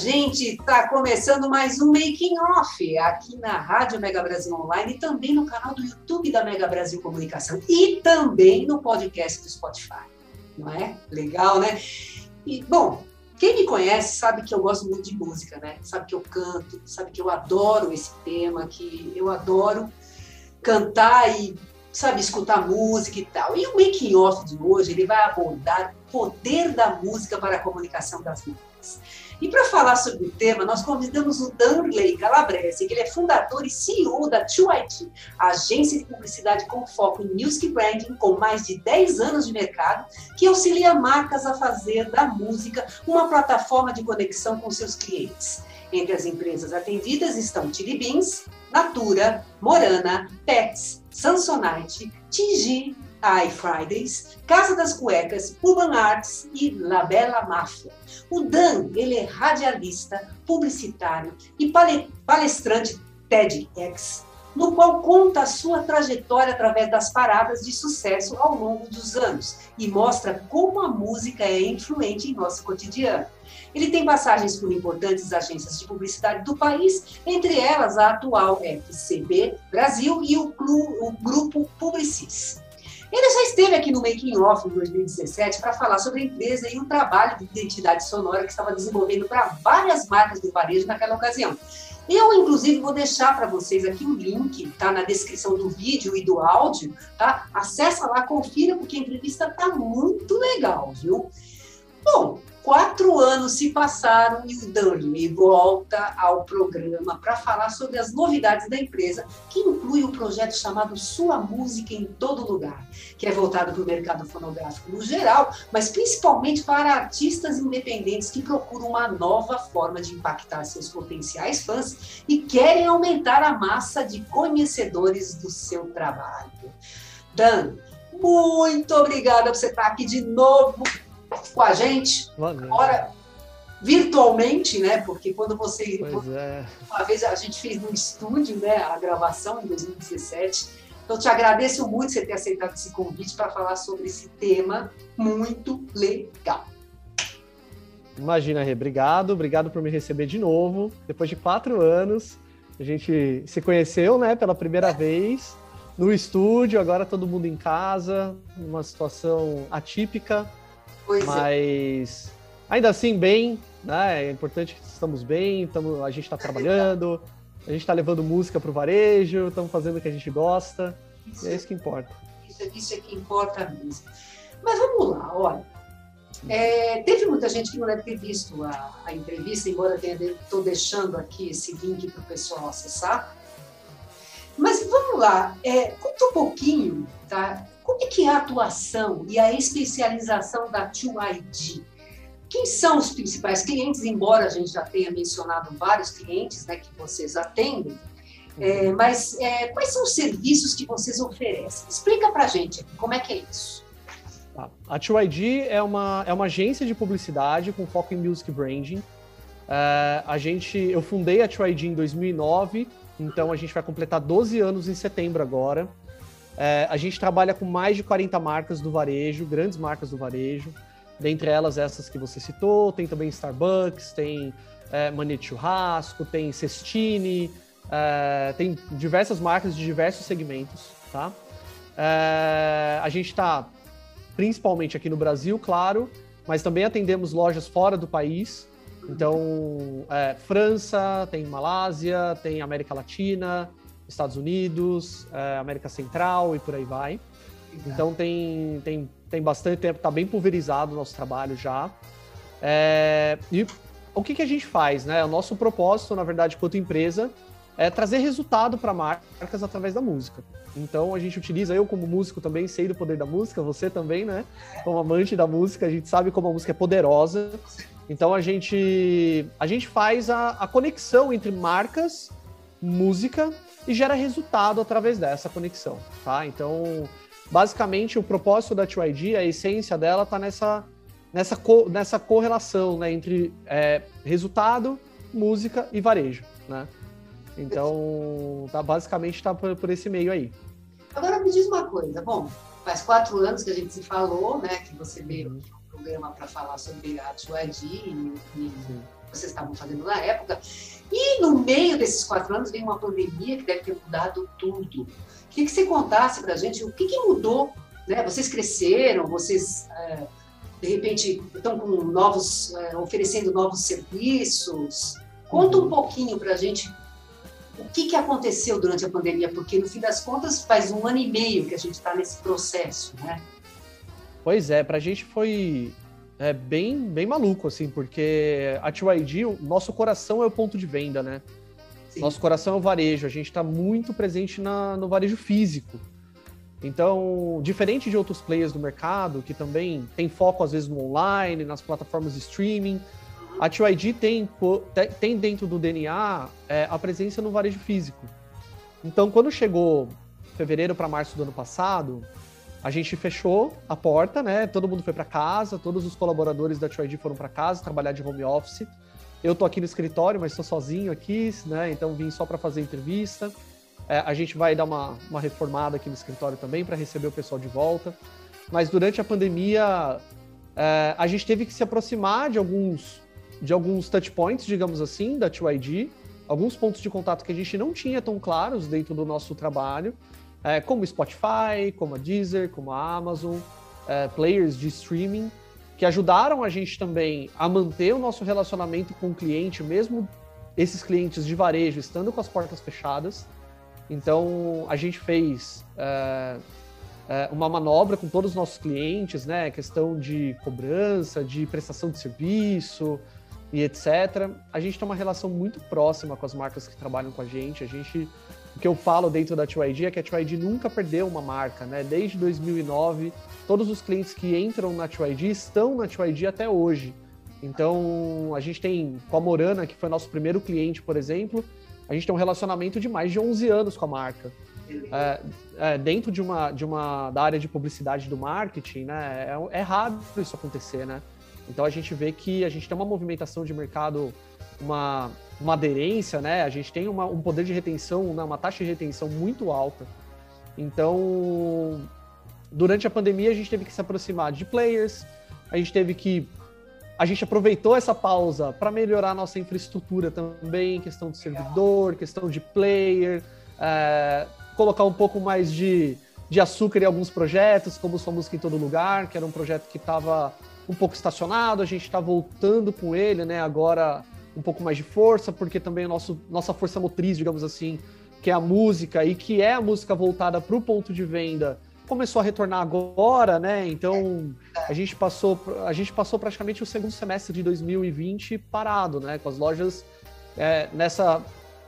Gente está começando mais um Making Off aqui na Rádio Mega Brasil Online e também no canal do YouTube da Mega Brasil Comunicação e também no podcast do Spotify. Não é? Legal, né? E, bom, quem me conhece sabe que eu gosto muito de música, né? Sabe que eu canto, sabe que eu adoro esse tema, que eu adoro cantar e, sabe, escutar música e tal. E o making off de hoje, ele vai abordar o poder da música para a comunicação das E para falar sobre o tema, nós convidamos o Danley Calabrese, que ele é fundador e CEO da 2IT, agência de publicidade com foco em music branding, com mais de 10 anos de mercado, que auxilia marcas a fazer da música uma plataforma de conexão com seus clientes. Entre as empresas atendidas estão Chili Beans, Natura, Morana, Pets, Samsonite, Tigi, iFridays, Casa das Cuecas, Urban Arts e La Bella Máfia. O Dan, ele é radialista, publicitário e palestrante TEDx, no qual conta a sua trajetória através das paradas de sucesso ao longo dos anos e mostra como a música é influente em nosso cotidiano. Ele tem passagens por importantes agências de publicidade do país, entre elas a atual FCB Brasil e o Grupo Publicis. Ele já esteve aqui no Making Off em 2017 para falar sobre a empresa e o trabalho de identidade sonora que estava desenvolvendo para várias marcas do varejo naquela ocasião. Eu, inclusive, vou deixar para vocês aqui o link, tá na descrição do vídeo e do áudio, tá? Acessa lá, confira, porque a entrevista tá muito legal, viu? Bom, Quatro anos se passaram e o Dani volta ao programa para falar sobre as novidades da empresa, que inclui um projeto chamado Sua Música em Todo Lugar, que é voltado para o mercado fonográfico no geral, mas principalmente para artistas independentes que procuram uma nova forma de impactar seus potenciais fãs e querem aumentar a massa de conhecedores do seu trabalho. Dan, muito obrigada por você estar aqui de novo com a gente, agora virtualmente, né? Porque quando você. É. Uma vez a gente fez no estúdio, né? A gravação em 2017. Então, te agradeço muito você ter aceitado esse convite para falar sobre esse tema muito legal. Imagina, Rê, obrigado, obrigado por me receber de novo. Depois de quatro anos, a gente se conheceu, né, pela primeira é. vez no estúdio, agora todo mundo em casa, numa situação atípica, Pois é. Mas é. ainda assim, bem, né? É importante que estamos bem, tamo, a gente está trabalhando, a gente está levando música para o varejo, estamos fazendo o que a gente gosta. Isso, e é isso que importa. Isso, isso é que importa mesmo. Mas vamos lá, olha. É, teve muita gente que não deve ter visto a, a entrevista, embora estou deixando aqui esse link para o pessoal acessar. Mas vamos lá, é, conta um pouquinho, tá? É que é a atuação e a especialização da 2ID? Quem são os principais clientes, embora a gente já tenha mencionado vários clientes né, que vocês atendem, é, uhum. mas é, quais são os serviços que vocês oferecem? Explica para a gente como é que é isso. Tá. A 2ID é uma, é uma agência de publicidade com foco em music branding. É, a gente, eu fundei a 2ID em 2009, então a gente vai completar 12 anos em setembro agora. É, a gente trabalha com mais de 40 marcas do varejo, grandes marcas do varejo, dentre elas essas que você citou, tem também Starbucks, tem é, Manete Churrasco, tem Cestini, é, tem diversas marcas de diversos segmentos, tá? É, a gente está principalmente aqui no Brasil, claro, mas também atendemos lojas fora do país, então, é, França, tem Malásia, tem América Latina, Estados Unidos, é, América Central e por aí vai. Então tem, tem, tem bastante tempo, está bem pulverizado o nosso trabalho já. É, e o que, que a gente faz? Né? O nosso propósito, na verdade, quanto empresa, é trazer resultado para marcas através da música. Então a gente utiliza, eu como músico também sei do poder da música, você também, né? Como amante da música, a gente sabe como a música é poderosa. Então a gente, a gente faz a, a conexão entre marcas, música e gera resultado através dessa conexão, tá? Então, basicamente, o propósito da 2ID, a essência dela tá nessa, nessa, co, nessa correlação né, entre é, resultado, música e varejo, né? Então, tá, basicamente está por, por, esse meio aí. Agora me diz uma coisa, bom, faz quatro anos que a gente se falou, né, que você veio aqui no programa para falar sobre a 2ID e, e vocês estavam fazendo na época. E no meio desses quatro anos veio uma pandemia que deve ter mudado tudo. Queria que você contasse para a gente o que, que, mudou. Né? Vocês cresceram, vocês é, de repente estão com novos, é, oferecendo novos serviços. Conta um pouquinho para a gente o que, que aconteceu durante a pandemia, porque no fim das contas faz um ano e meio que a gente está nesse processo, né? Pois é, para a gente foi é bem, bem maluco, assim, porque a TYD, o nosso coração é o ponto de venda, né? Sim. Nosso coração é o varejo, a gente está muito presente na, no varejo físico. Então, diferente de outros players do mercado, que também tem foco às vezes no online, nas plataformas de streaming, a TYD tem, tem dentro do DNA é, a presença no varejo físico. Então, quando chegou fevereiro para março do ano passado, a gente fechou a porta, né? Todo mundo foi para casa, todos os colaboradores da 2ID foram para casa trabalhar de home office. Eu tô aqui no escritório, mas estou sozinho aqui, né? Então vim só para fazer entrevista. É, a gente vai dar uma, uma reformada aqui no escritório também para receber o pessoal de volta. Mas durante a pandemia, é, a gente teve que se aproximar de alguns de alguns touch points, digamos assim, da 2ID, alguns pontos de contato que a gente não tinha tão claros dentro do nosso trabalho é, como Spotify, como a Deezer, como a Amazon, é, players de streaming, que ajudaram a gente também a manter o nosso relacionamento com o cliente, mesmo esses clientes de varejo estando com as portas fechadas. Então, a gente fez é, é uma manobra com todos os nossos clientes, né? Questão de cobrança, de prestação de serviço e etc. A gente tem uma relação muito próxima com as marcas que trabalham com a gente. A gente o que eu falo dentro da 2ID é que a 2ID nunca perdeu uma marca, né? Desde 2009, todos os clientes que entram na 2ID estão na 2ID até hoje. Então, a gente tem com a Morana, que foi nosso primeiro cliente, por exemplo, a gente tem um relacionamento de mais de 11 anos com a marca. É, é, dentro de uma, de uma da área de publicidade do marketing, né? É, é raro isso acontecer, né? Então a gente vê que a gente tem uma movimentação de mercado, uma, uma aderência, né? A gente tem uma, um poder de retenção, né? uma taxa de retenção muito alta. Então, durante a pandemia, a gente teve que se aproximar de players, a gente teve que. A gente aproveitou essa pausa para melhorar nossa infraestrutura também, questão de servidor, questão de player, é, colocar um pouco mais de, de açúcar em alguns projetos, como Sua Música em Todo Lugar, que era um projeto que estava um pouco estacionado, a gente está voltando com ele, né? Agora um pouco mais de força, porque também a nosso, nossa força motriz, digamos assim, que é a música e que é a música voltada para o ponto de venda, começou a retornar agora, né? Então a gente passou a gente passou praticamente o segundo semestre de 2020 parado, né? Com as lojas é, nessa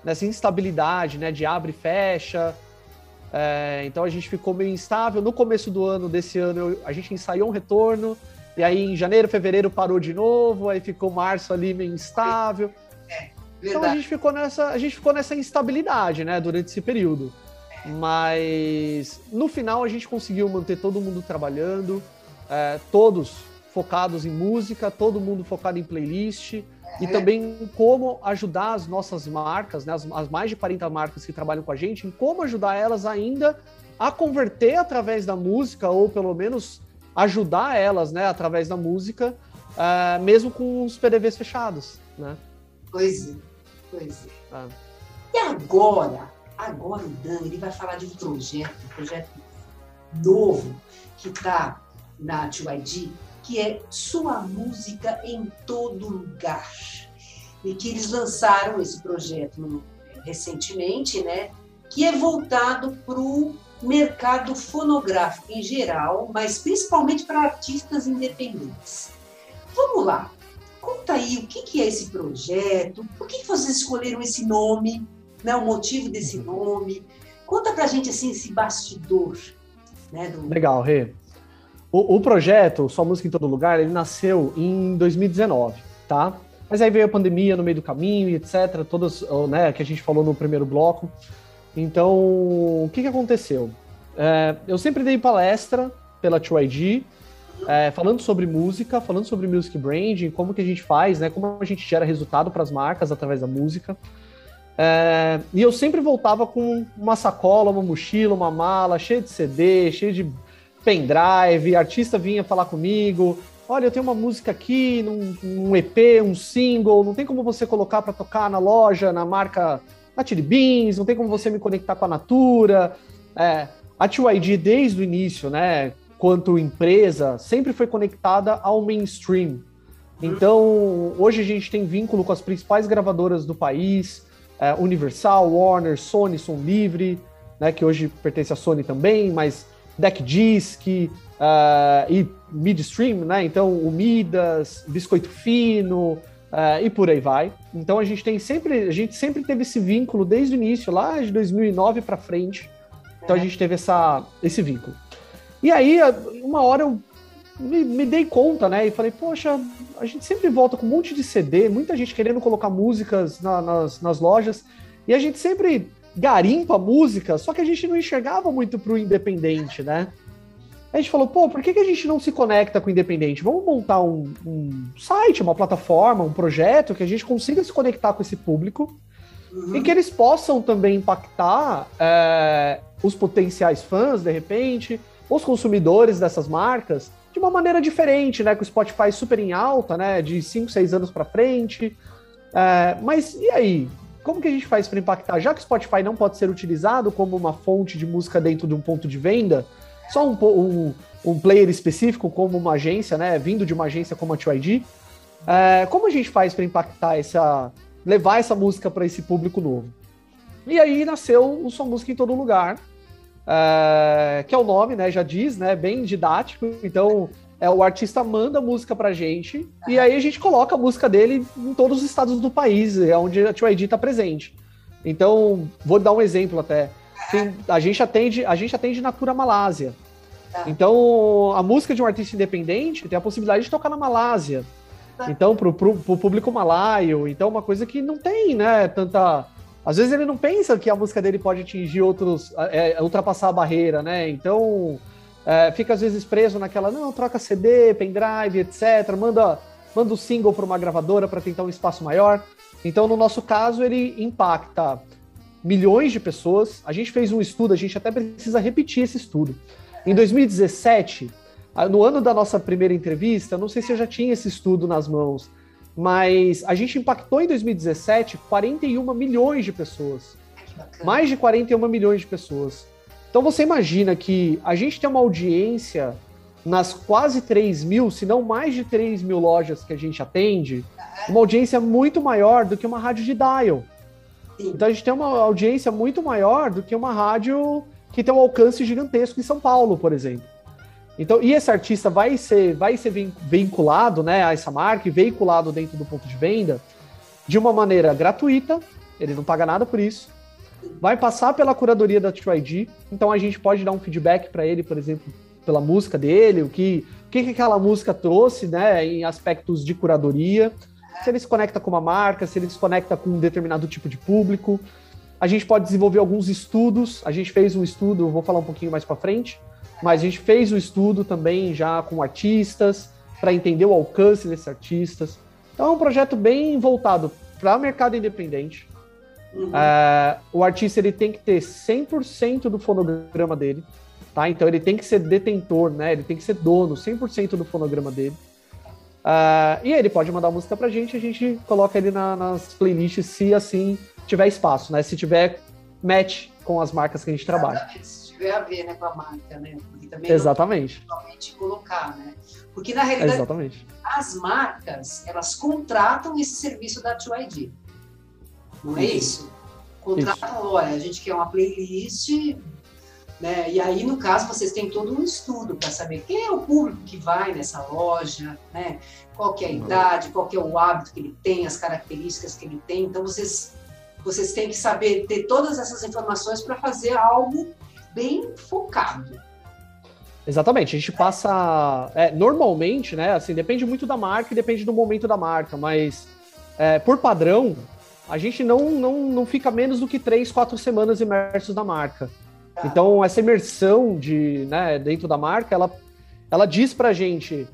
nessa instabilidade, né? De abre e fecha. É, então a gente ficou meio instável. No começo do ano desse ano eu, a gente ensaiou um retorno. E aí em janeiro, fevereiro parou de novo, aí ficou março ali meio instável. É, então a gente ficou nessa, a gente ficou nessa instabilidade, né, durante esse período. Mas no final a gente conseguiu manter todo mundo trabalhando, é, todos focados em música, todo mundo focado em playlist e é. também em como ajudar as nossas marcas, né, as, as mais de 40 marcas que trabalham com a gente, em como ajudar elas ainda a converter através da música ou pelo menos ajudar elas, né, através da música, uh, mesmo com os PDVs fechados, né? Pois é, pois é. Ah. E agora, agora o Dan, ele vai falar de um projeto, um projeto novo que está na 2ID, que é Sua Música em Todo Lugar. E que eles lançaram esse projeto no, recentemente, né? Que é voltado para o mercado fonográfico em geral, mas principalmente para artistas independentes. Vamos lá, conta aí o que é esse projeto, por que vocês escolheram esse nome né, o motivo desse uhum. nome. Conta pra gente assim esse bastidor. Né, do... Legal, Rê. O, o, projeto Só Música em Todo Lugar, ele nasceu em 2019, tá? Mas aí veio a pandemia no meio do caminho e etc, todas, né, que a gente falou no primeiro bloco. Então, o que, que aconteceu? É, eu sempre dei palestra pela 2ID, é, falando sobre música, falando sobre music branding, como que a gente faz, né, como a gente gera resultado para as marcas através da música. É, e eu sempre voltava com uma sacola, uma mochila, uma mala cheia de CD, cheia de pendrive, artista vinha falar comigo, olha, eu tenho uma música aqui, num, um EP, um single, não tem como você colocar para tocar na loja, na marca Chili Beans, não tem como você me conectar com a Natura. É, a TYD, desde o início, né, quanto empresa, sempre foi conectada ao mainstream. Então, hoje a gente tem vínculo com as principais gravadoras do país, é, Universal, Warner, Sony, Som Livre, né, que hoje pertence à Sony também, mas Deck Disc uh, e Midstream, né? Então, o Midas, Biscoito Fino uh, e por aí vai. Então, a gente tem sempre, a gente sempre teve esse vínculo desde o início, lá de 2009 para frente. Então, a gente teve essa, esse vínculo. E aí, uma hora eu me, me, dei conta, né? E falei, poxa, a gente sempre volta com um monte de CD, muita gente querendo colocar músicas na, nas, nas lojas, e a gente sempre garimpa música, só que a gente não enxergava muito pro independente, né? A gente falou, pô, por que, que a gente não se conecta com o independente? Vamos montar um, um site, uma plataforma, um projeto que a gente consiga se conectar com esse público uhum. e que eles possam também impactar é, os potenciais fãs, de repente, os consumidores dessas marcas de uma maneira diferente, né? Com o Spotify super em alta, né? De 5, 6 anos para frente. É, mas e aí? Como que a gente faz para impactar? Já que o Spotify não pode ser utilizado como uma fonte de música dentro de um ponto de venda, só um, um, um player específico, como uma agência, né? Vindo de uma agência como a 2ID, é, como a gente faz para impactar essa. levar essa música para esse público novo? E aí nasceu o Som Música em Todo Lugar, é, que é o nome, né? Já diz, né? Bem didático. Então, é, o artista manda música pra gente e aí a gente coloca a música dele em todos os estados do país, é onde a 2ID está presente. Então, vou dar um exemplo até. Tem, a gente atende, a gente atende Natura Malásia. Tá. Então, a música de um artista independente tem a possibilidade de tocar na Malásia. Tá. Então, pro, pro, pro público malaio, então uma coisa que não tem, né, tanta às vezes ele não pensa que a música dele pode atingir outros, é, ultrapassar a barreira, né? Então, é, fica às vezes preso naquela, não, troca CD, pendrive, etc. Manda, manda o single para uma gravadora para tentar um espaço maior. Então, no nosso caso, ele impacta milhões de pessoas. A gente fez um estudo, a gente até precisa repetir esse estudo. Em 2017, no ano da nossa primeira entrevista, não sei se eu já tinha esse estudo nas mãos, mas a gente impactou em 2017 41 milhões de pessoas. Mais de 41 milhões de pessoas. Então você imagina que a gente tem uma audiência nas quase 3 mil, se não mais de 3 mil lojas que a gente atende, uma audiência muito maior do que uma rádio de dial. Então a gente tem uma audiência muito maior do que uma rádio que tem um alcance gigantesco em São Paulo, por exemplo. Então, e esse artista vai ser, vai ser vinculado né, a essa marca veiculado dentro do ponto de venda de uma maneira gratuita, ele não paga nada por isso, vai passar pela curadoria da 2ID, então a gente pode dar um feedback para ele, por exemplo, pela música dele, o que, o que, que aquela música trouxe, né, em aspectos de curadoria, se ele se conecta com uma marca, se ele se conecta com um determinado tipo de público. A gente pode desenvolver alguns estudos, a gente fez um estudo, vou falar um pouquinho mais para frente, mas a gente fez o um estudo também já com artistas, para entender o alcance desses artistas. Então é um projeto bem voltado para o mercado independente, Uhum. Uh, o artista ele tem que ter 100% do fonograma dele, tá? Então ele tem que ser detentor, né? Ele tem que ser dono 100% do fonograma dele. Uh, e aí ele pode mandar música pra gente, a gente coloca ele na, nas playlists se assim tiver espaço, né? Se tiver match com as marcas que a gente trabalha. Exatamente. Se tiver a ver né, com a marca, né? Porque também Exatamente. Não colocar, né? Porque na realidade Exatamente. as marcas, elas contratam esse serviço da 2ID. Não é isso? Contratam, olha, a gente quer uma playlist, né? E aí, no caso, vocês têm todo um estudo para saber quem é o público que vai nessa loja, né? Qual é a idade, qual é o hábito que ele tem, as características que ele tem. Então, vocês vocês têm que saber ter todas essas informações para fazer algo bem focado. Exatamente, a gente passa. É, normalmente, né? Assim, depende muito da marca e depende do momento da marca, mas é, por padrão, a gente não, não, não fica menos do que três, quatro semanas imersos na marca. Tá. Então, essa imersão de, né, dentro da marca, ela, ela diz pra gente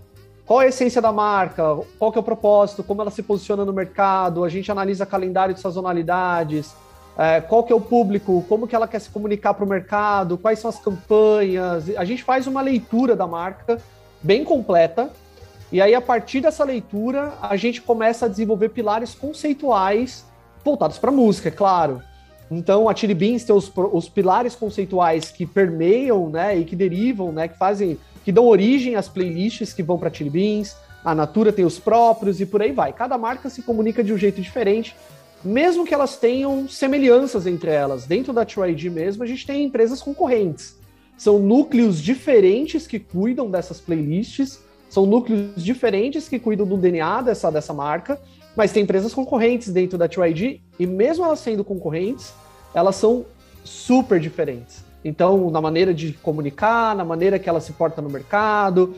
qual é a essência da marca, qual que é o propósito, como ela se posiciona no mercado, a gente analisa calendário de sazonalidades, é, qual que é o público, como que ela quer se comunicar para o mercado, quais são as campanhas. A gente faz uma leitura da marca bem completa, e aí, a partir dessa leitura, a gente começa a desenvolver pilares conceituais voltados para música, é claro. Então, a Chili Beans tem os, os pilares conceituais que permeiam, né, e que derivam, né, que fazem que dão origem às playlists que vão para Chili Beans, a Natura tem os próprios e por aí vai. Cada marca se comunica de um jeito diferente, mesmo que elas tenham semelhanças entre elas. Dentro da TrueID mesmo, a gente tem empresas concorrentes. São núcleos diferentes que cuidam dessas playlists, são núcleos diferentes que cuidam do DNA dessa, dessa marca, mas tem empresas concorrentes dentro da TrueID e mesmo elas sendo concorrentes, elas são super diferentes. Então, na maneira de comunicar, na maneira que ela se porta no mercado,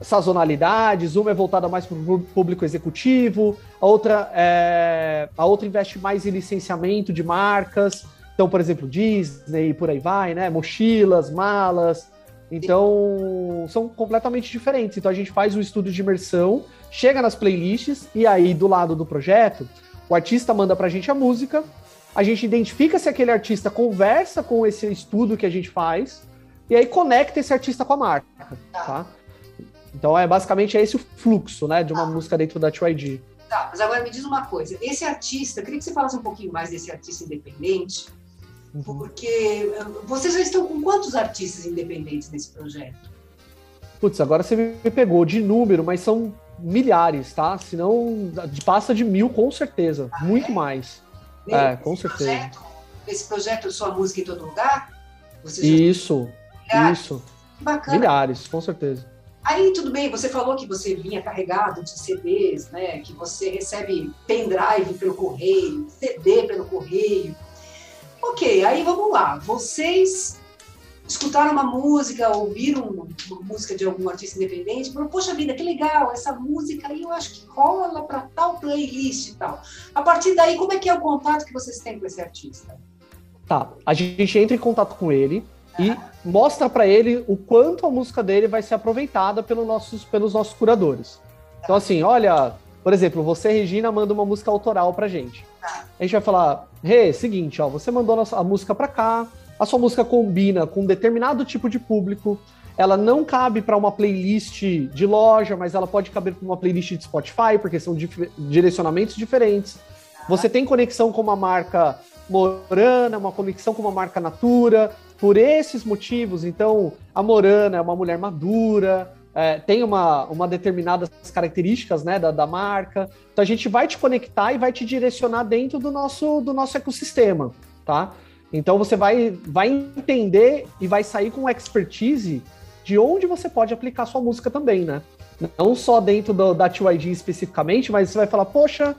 sazonalidades, uma é voltada mais para o público executivo, a outra, é, a outra investe mais em licenciamento de marcas. Então, por exemplo, Disney por aí vai, né? Mochilas, malas. Então, são completamente diferentes. Então, a gente faz um estudo de imersão, chega nas playlists, e aí, do lado do projeto, o artista manda para a gente a música, a gente identifica se aquele artista conversa com esse estudo que a gente faz e aí conecta esse artista com a marca, tá? tá? Então é basicamente esse o fluxo, né, de uma tá. música dentro da 2ID. Tá, mas agora me diz uma coisa, esse artista, eu queria que você falasse um pouquinho mais desse artista independente, uhum. porque eh, vocês já estão com quantos artistas independentes nesse projeto? Putz, agora você me pegou de número, mas são milhares, tá? Se não, passa de mil com certeza, ah, muito é? mais. É, com certeza. Projeto, esse projeto Sua Música em Todo Lugar? isso, isso. Bacana. Milhares, com certeza. Aí tudo bem, você falou que você vinha carregado de CDs, né? Que você recebe pendrive pelo correio, CD pelo correio. Ok, aí vamos lá. Vocês escutaram uma música, ouviram uma música de algum artista independente, falaram, poxa vida, que legal, essa música aí eu acho que rola para tal playlist e tal. A partir daí, como é que é o contato que vocês têm com esse artista? Tá, a gente entra em contato com ele e mostra para ele o quanto a música dele vai ser aproveitada nossos, pelos nossos curadores. Então, assim, olha, por exemplo, você, Regina, manda uma música autoral pra gente. Tá. A gente vai falar, Rê, hey, seguinte, ó, você mandou a música pra cá, a sua música combina com um determinado tipo de público, ela não cabe para uma playlist de loja, mas ela pode caber para uma playlist de Spotify, porque são dif direcionamentos diferentes. Você tem conexão com uma marca Morana, uma conexão com uma marca Natura, por esses motivos. Então, a Morana é uma mulher madura, é, tem uma, uma determinadas características né, da, da marca. Então, a gente vai te conectar e vai te direcionar dentro do nosso, do nosso ecossistema, tá? Então você vai, vai entender e vai sair com expertise de onde você pode aplicar sua música também, né? Não só dentro do, da TYD especificamente, mas você vai falar, poxa,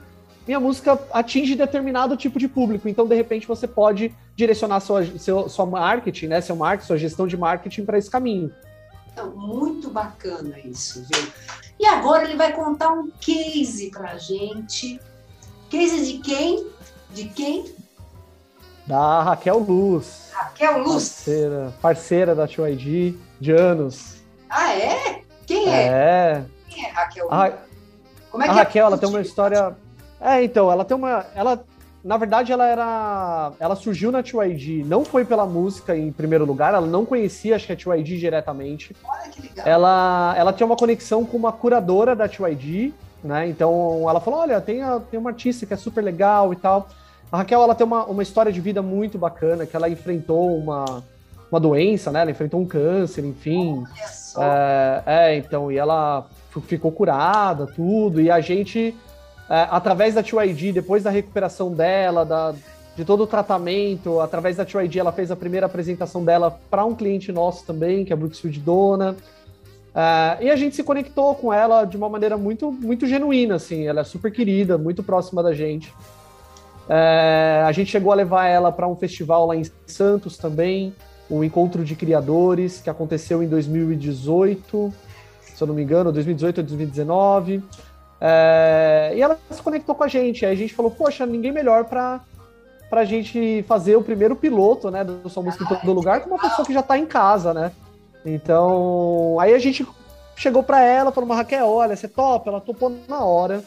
minha música atinge determinado tipo de público, então de repente você pode direcionar sua, seu, sua marketing, né? Seu marketing, sua gestão de marketing para esse caminho. Então, muito bacana isso, viu? E agora ele vai contar um case pra gente. Case de quem? De quem? Da Raquel Luz. Raquel Luz? Parceira, parceira da 2ID de anos. Ah, é? Quem é? É. Quem é Raquel Luz? A, Como é que a é Raquel, ela tem uma história... É, então, ela tem uma... Ela, na verdade, ela era... Ela surgiu na 2ID, não foi pela música em primeiro lugar, ela não conhecia, acho que a 2ID diretamente. Olha que legal. Ela, ela tinha uma conexão com uma curadora da 2ID, né? Então, ela falou, olha, tem, a, tem uma artista que é super legal e tal... A Raquel ela tem uma, uma história de vida muito bacana, que ela enfrentou uma, uma doença, né? Ela enfrentou um câncer, enfim. É, é, então, e ela ficou curada, tudo, e a gente, é, através da 2ID, depois da recuperação dela, da, de todo o tratamento, através da 2ID, ela fez a primeira apresentação dela para um cliente nosso também, que é a Brooksfield Dona. É, e a gente se conectou com ela de uma maneira muito, muito genuína, assim. Ela é super querida, muito próxima da gente. É, a gente chegou a levar ela para um festival lá em Santos também, o Encontro de Criadores, que aconteceu em 2018, se eu não me engano, 2018 ou 2019. É, e ela se conectou com a gente. Aí a gente falou, poxa, ninguém melhor para a gente fazer o primeiro piloto, né, do Sua Música em Todo Lugar, com uma pessoa que já está em casa, né? Então, aí a gente chegou para ela, falou, Raquel, olha, você topa? Ela topou na hora.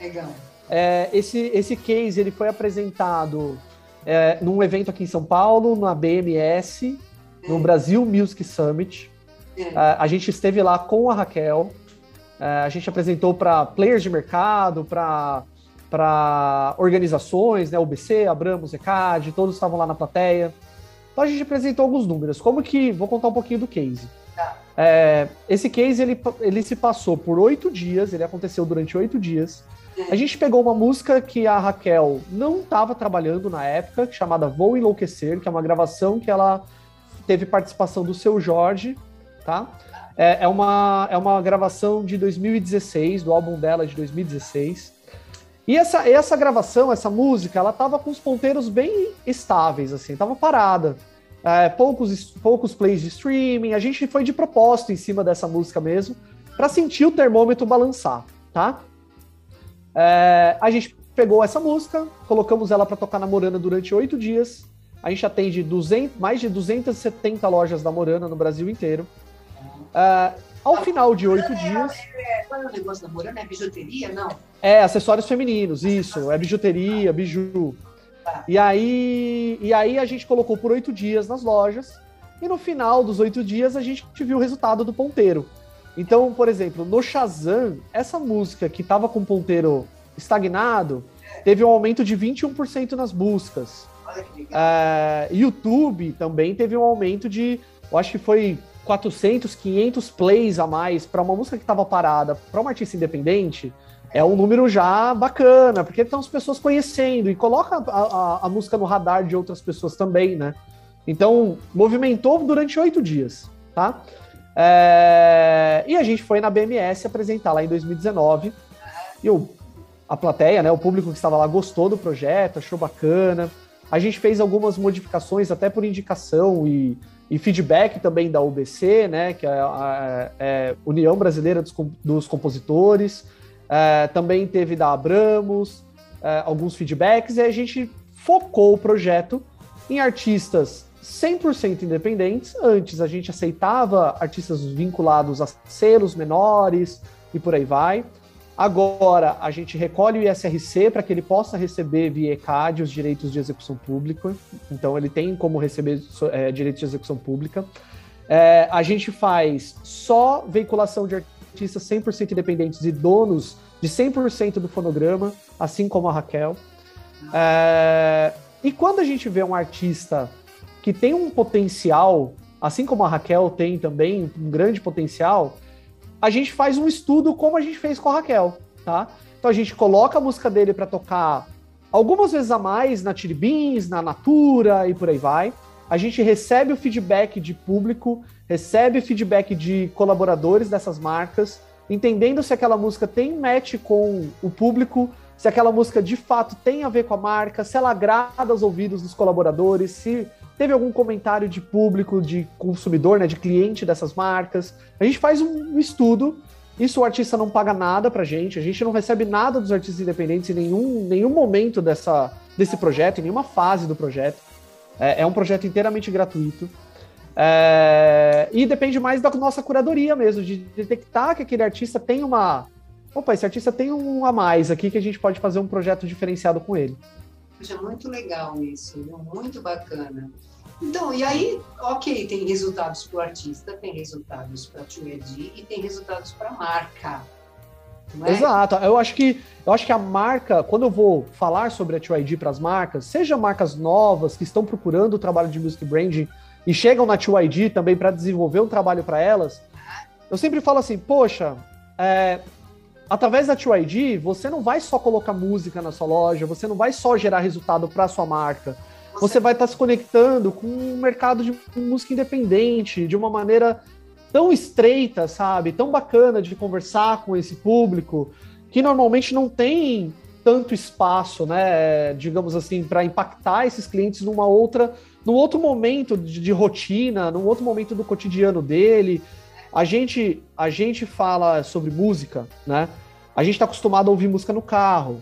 Legal. É, esse, esse case ele foi apresentado é, num evento aqui em São Paulo, na BMS, no Brasil Music Summit. É. É, a gente esteve lá com a Raquel. É, a gente apresentou para players de mercado, para organizações, né, UBC, Abramos, ECAD, todos estavam lá na plateia. Então a gente apresentou alguns números. Como que. Vou contar um pouquinho do case. Tá. É, esse case ele, ele se passou por oito dias, ele aconteceu durante oito dias. A gente pegou uma música que a Raquel não estava trabalhando na época, chamada Vou Enlouquecer, que é uma gravação que ela teve participação do seu Jorge, tá? É, é, uma, é uma gravação de 2016, do álbum dela de 2016. E essa, essa gravação, essa música, ela tava com os ponteiros bem estáveis, assim, tava parada. É, poucos, poucos plays de streaming, a gente foi de propósito em cima dessa música mesmo, para sentir o termômetro balançar, tá? É, a gente pegou essa música, colocamos ela para tocar na Morana durante oito dias. A gente atende 200, mais de 270 lojas da Morana no Brasil inteiro. É, ao final de oito dias. Qual é o negócio da Morana? É bijuteria? Não. É, acessórios femininos, isso. É bijuteria, biju. E aí, e aí a gente colocou por oito dias nas lojas. E no final dos oito dias a gente viu o resultado do ponteiro. Então, por exemplo, no Shazam, essa música que estava com o ponteiro estagnado, teve um aumento de 21% nas buscas. Olha que legal. É, YouTube também teve um aumento de, eu acho que foi 400, 500 plays a mais para uma música que estava parada, para uma artista independente, é um número já bacana, porque estão as pessoas conhecendo e coloca a, a, a música no radar de outras pessoas também, né? Então, movimentou durante oito dias, tá? É, e a gente foi na BMS apresentar lá em 2019. E o, a plateia, né, o público que estava lá gostou do projeto, achou bacana. A gente fez algumas modificações até por indicação e, e feedback também da UBC, né, que é a, é União Brasileira dos, dos Compositores. É, também teve da Abramos, é, alguns feedbacks, e a gente focou o projeto em artistas 100% independentes. Antes a gente aceitava artistas vinculados a selos menores e por aí vai. Agora a gente recolhe o ISRC para que ele possa receber via ECAD os direitos de execução pública. Então ele tem como receber é, direitos de execução pública. É, a gente faz só veiculação de artistas 100% independentes e donos de 100% do fonograma, assim como a Raquel. É, e quando a gente vê um artista que tem um potencial, assim como a Raquel tem também um grande potencial, a gente faz um estudo como a gente fez com a Raquel, tá? Então a gente coloca a música dele para tocar algumas vezes a mais na Tiribins, na Natura e por aí vai. A gente recebe o feedback de público, recebe feedback de colaboradores dessas marcas, entendendo se aquela música tem match com o público, se aquela música de fato tem a ver com a marca, se ela agrada aos ouvidos dos colaboradores, se teve algum comentário de público, de consumidor, né, de cliente dessas marcas. A gente faz um estudo. Isso o artista não paga nada pra gente, a gente não recebe nada dos artistas independentes em nenhum, nenhum momento dessa, desse projeto, em nenhuma fase do projeto. É, é um projeto inteiramente gratuito. É, e depende mais da nossa curadoria mesmo, de detectar que aquele artista tem uma. Opa, esse artista tem um a mais aqui que a gente pode fazer um projeto diferenciado com ele. Poxa, muito legal isso, viu? muito bacana. Então, e aí, ok, tem resultados para o artista, tem resultados para a 2 e tem resultados para a marca. É? Exato. Eu acho que eu acho que a marca, quando eu vou falar sobre a 2ID para as marcas, seja marcas novas que estão procurando o trabalho de music branding e chegam na 2ID também para desenvolver um trabalho para elas, eu sempre falo assim, poxa, é, através da 2ID, você não vai só colocar música na sua loja, você não vai só gerar resultado para sua marca você vai estar tá se conectando com um mercado de música independente de uma maneira tão estreita, sabe? Tão bacana de conversar com esse público que normalmente não tem tanto espaço, né, digamos assim, para impactar esses clientes numa outra, num outro momento de, de, rotina, num outro momento do cotidiano dele. A gente, a gente fala sobre música, né? A gente está acostumado a ouvir música no carro,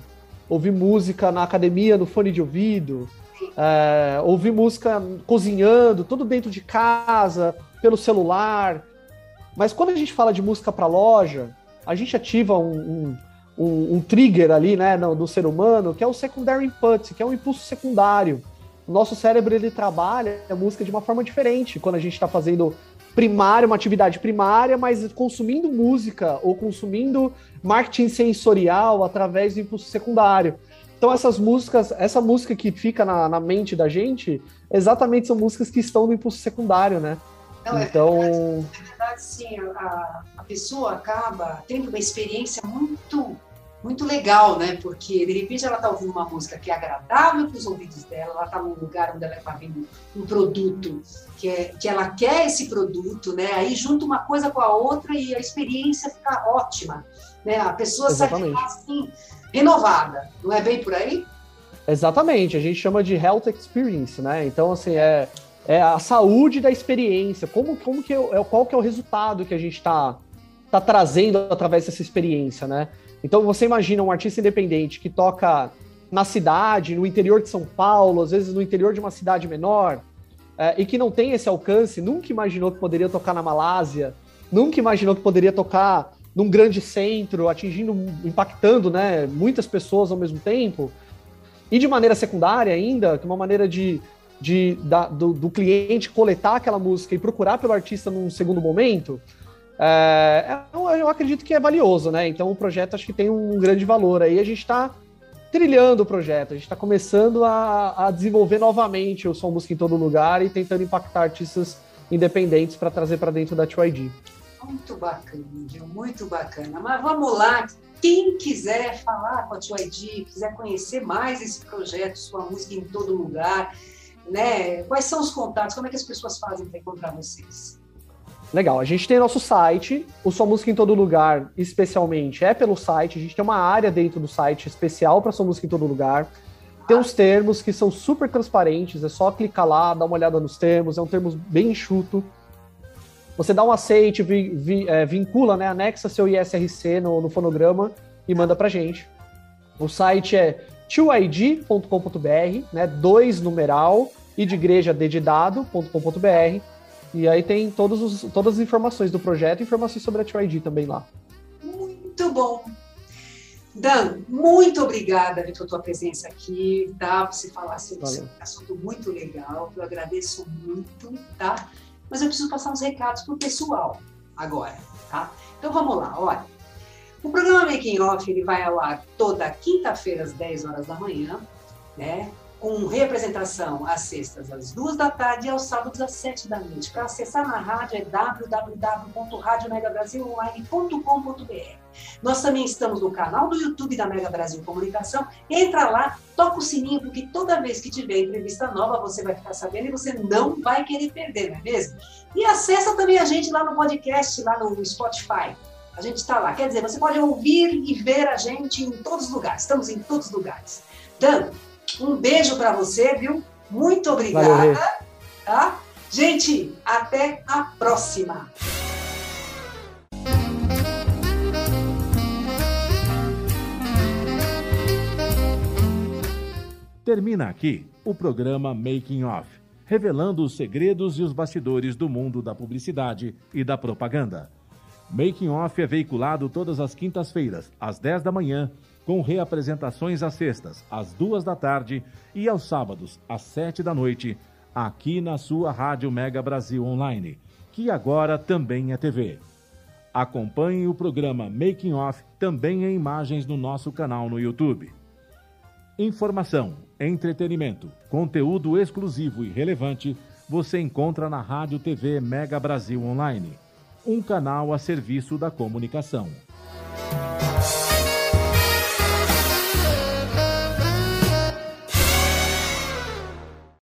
ouvir música na academia, no fone de ouvido, é, ouvir música cozinhando, tudo dentro de casa, pelo celular. Mas quando a gente fala de música para loja, a gente ativa um, um, um, um trigger ali, né, no, do ser humano, que é o secondary input, que é um impulso secundário. O nosso cérebro ele trabalha a música de uma forma diferente quando a gente está fazendo primária, uma atividade primária, mas consumindo música ou consumindo marketing sensorial através do impulso secundário. Então essas músicas, essa música que fica na, na mente da gente, exatamente são músicas que estão no impulso secundário, né? Não, é então... é verdade, é verdade sim, a, a pessoa acaba tendo uma experiência muito muito legal, né? Porque de repente ela está ouvindo uma música que é agradável para os ouvidos dela, ela está num lugar onde ela está vendo um produto que, é, que ela quer esse produto, né? Aí junta uma coisa com a outra e a experiência fica ótima, né? A pessoa Exatamente. sai assim renovada, não é bem por aí? Exatamente, a gente chama de health experience, né? Então assim é, é a saúde da experiência, como como que é, qual que é o resultado que a gente está tá trazendo através dessa experiência, né? Então você imagina um artista independente que toca na cidade, no interior de São Paulo, às vezes no interior de uma cidade menor, é, e que não tem esse alcance, nunca imaginou que poderia tocar na Malásia, nunca imaginou que poderia tocar num grande centro, atingindo, impactando né, muitas pessoas ao mesmo tempo, e de maneira secundária ainda, que é uma maneira de, de da, do, do cliente coletar aquela música e procurar pelo artista num segundo momento, é, eu, eu, acredito que é valioso, né? Então o projeto acho que tem um grande valor aí. A gente está trilhando o projeto, a gente está começando a, a, desenvolver novamente o Som Música em Todo Lugar e tentando impactar artistas independentes para trazer para dentro da 2ID. Muito bacana, Gil, muito bacana. Mas vamos lá, quem quiser falar com a 2ID, quiser conhecer mais esse projeto, sua música em todo lugar, né? Quais são os contatos? Como é que as pessoas fazem para encontrar vocês? Legal, a gente tem nosso site, o Sua Música em Todo Lugar, especialmente, é pelo site. A gente tem uma área dentro do site especial para Sua Música em Todo Lugar. Tem uns termos que são super transparentes, é só clicar lá, dar uma olhada nos termos, é um termo bem enxuto. Você dá um aceite, vi, vi, é, vincula, né, anexa seu ISRC no, no fonograma e manda pra gente. O site é 2id.com.br, né, dois numeral, e de igreja dedidado.com.br e aí tem todos os, todas as informações do projeto e informações sobre a TYD também lá. Muito bom. Dan, muito obrigada pela tua presença aqui, tá? Você falar sobre esse assunto muito legal, eu agradeço muito, tá? Mas eu preciso passar uns recados pro pessoal agora, tá? Então vamos lá, olha. O programa Making Off ele vai ao ar toda quinta-feira às 10 horas da manhã, né? Com representação às sextas às duas da tarde e aos sábados às sete da noite. Para acessar na rádio é www.radiomegabrasilonline.com.br. Nós também estamos no canal do YouTube da Mega Brasil Comunicação. Entra lá, toca o sininho, porque toda vez que tiver entrevista nova, você vai ficar sabendo e você não vai querer perder, não é mesmo? E acessa também a gente lá no podcast, lá no Spotify. A gente está lá. Quer dizer, você pode ouvir e ver a gente em todos os lugares. Estamos em todos os lugares. Dan, um beijo para você, viu? Muito obrigada. Valeu, tá? Gente, até a próxima. Termina aqui o programa Making Off, revelando os segredos e os bastidores do mundo da publicidade e da propaganda. Making Off é veiculado todas as quintas-feiras, às 10 da manhã com reapresentações às sextas, às duas da tarde e aos sábados, às sete da noite, aqui na sua Rádio Mega Brasil Online, que agora também é TV. Acompanhe o programa Making Off também em imagens no nosso canal no YouTube. Informação, entretenimento, conteúdo exclusivo e relevante você encontra na Rádio TV Mega Brasil Online, um canal a serviço da comunicação.